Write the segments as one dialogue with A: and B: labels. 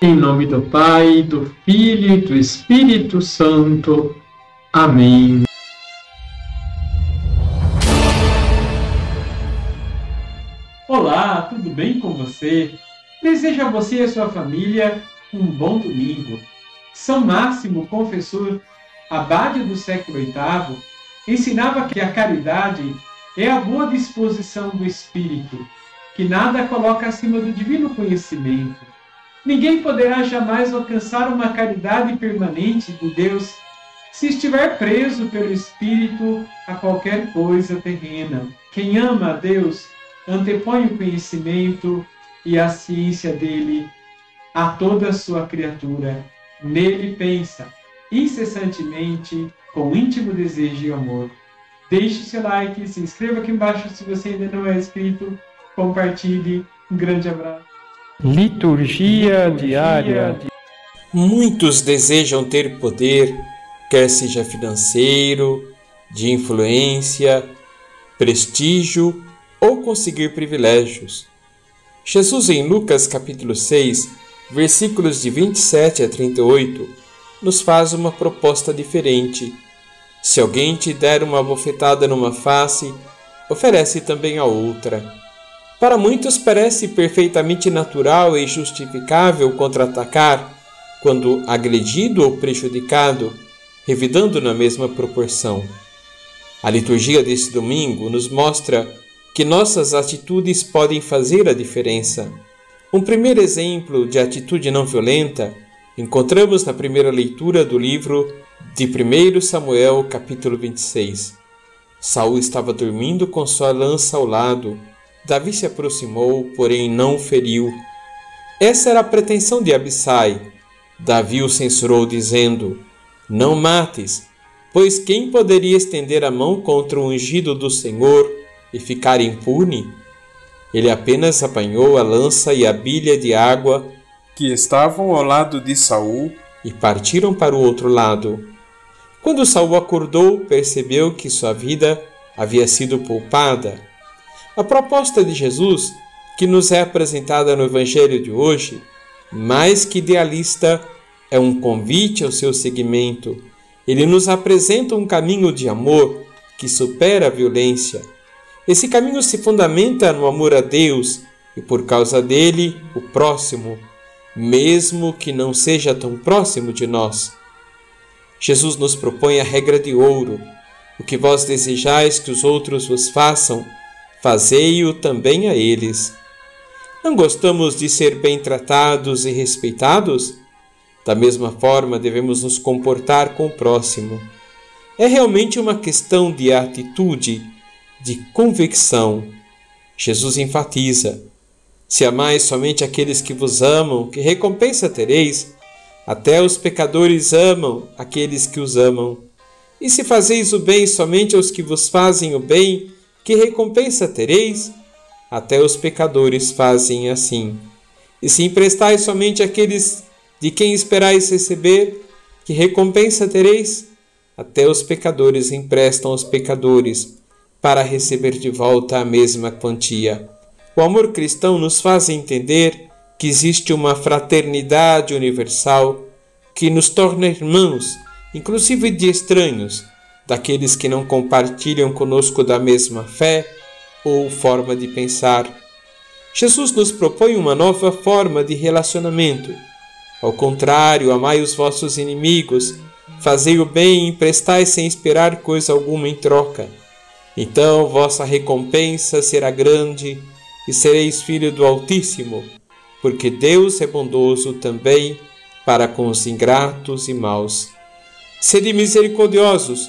A: Em nome do Pai, do Filho e do Espírito Santo. Amém. Olá, tudo bem com você? Desejo a você e a sua família um bom domingo. São Máximo, confessor, abade do século VIII, ensinava que a caridade é a boa disposição do espírito, que nada coloca acima do divino conhecimento Ninguém poderá jamais alcançar uma caridade permanente de Deus se estiver preso pelo Espírito a qualquer coisa terrena. Quem ama a Deus antepõe o conhecimento e a ciência dele a toda a sua criatura. Nele pensa incessantemente, com íntimo desejo e amor. Deixe seu like, se inscreva aqui embaixo se você ainda não é inscrito, compartilhe. Um grande abraço.
B: Liturgia diária.
C: Muitos desejam ter poder, quer seja financeiro, de influência, prestígio ou conseguir privilégios. Jesus, em Lucas capítulo 6, versículos de 27 a 38, nos faz uma proposta diferente. Se alguém te der uma bofetada numa face, oferece também a outra. Para muitos parece perfeitamente natural e justificável contra-atacar quando agredido ou prejudicado, revidando na mesma proporção. A liturgia desse domingo nos mostra que nossas atitudes podem fazer a diferença. Um primeiro exemplo de atitude não violenta encontramos na primeira leitura do livro de 1 Samuel, capítulo 26. Saul estava dormindo com sua lança ao lado Davi se aproximou, porém não feriu. Essa era a pretensão de Abissai. Davi o censurou, dizendo: Não mates, pois quem poderia estender a mão contra o ungido do Senhor e ficar impune? Ele apenas apanhou a lança e a bilha de água que estavam ao lado de Saul e partiram para o outro lado. Quando Saul acordou, percebeu que sua vida havia sido poupada a proposta de Jesus, que nos é apresentada no Evangelho de hoje, mais que idealista, é um convite ao seu seguimento. Ele nos apresenta um caminho de amor que supera a violência. Esse caminho se fundamenta no amor a Deus e, por causa dele, o próximo, mesmo que não seja tão próximo de nós. Jesus nos propõe a regra de ouro: o que vós desejais que os outros vos façam, fazei-o também a eles. Não gostamos de ser bem tratados e respeitados? Da mesma forma, devemos nos comportar com o próximo. É realmente uma questão de atitude, de convicção. Jesus enfatiza: Se amais somente aqueles que vos amam, que recompensa tereis? Até os pecadores amam aqueles que os amam. E se fazeis o bem somente aos que vos fazem o bem, que recompensa tereis? Até os pecadores fazem assim. E se emprestais somente àqueles de quem esperais receber, que recompensa tereis? Até os pecadores emprestam aos pecadores, para receber de volta a mesma quantia. O amor cristão nos faz entender que existe uma fraternidade universal que nos torna irmãos, inclusive de estranhos, daqueles que não compartilham conosco da mesma fé ou forma de pensar. Jesus nos propõe uma nova forma de relacionamento. Ao contrário, amai os vossos inimigos, fazei o bem e emprestai sem esperar coisa alguma em troca. Então vossa recompensa será grande e sereis filho do Altíssimo, porque Deus é bondoso também para com os ingratos e maus. Sede misericordiosos,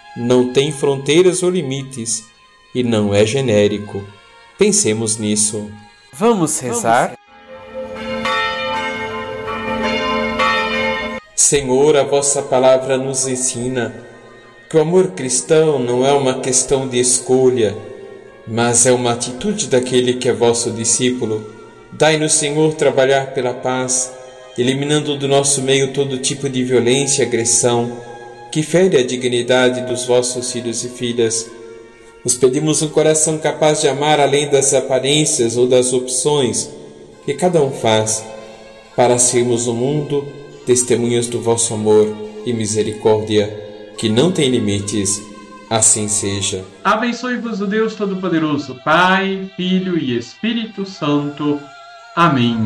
C: não tem fronteiras ou limites e não é genérico. Pensemos nisso.
B: Vamos rezar?
C: Senhor, a vossa palavra nos ensina que o amor cristão não é uma questão de escolha, mas é uma atitude daquele que é vosso discípulo. Dai-nos, Senhor, trabalhar pela paz, eliminando do nosso meio todo tipo de violência e agressão que fere a dignidade dos vossos filhos e filhas. Nos pedimos um coração capaz de amar além das aparências ou das opções que cada um faz, para sermos no mundo testemunhas do vosso amor e misericórdia, que não tem limites. Assim seja.
A: Abençoe-vos o Deus Todo-Poderoso, Pai, Filho e Espírito Santo. Amém.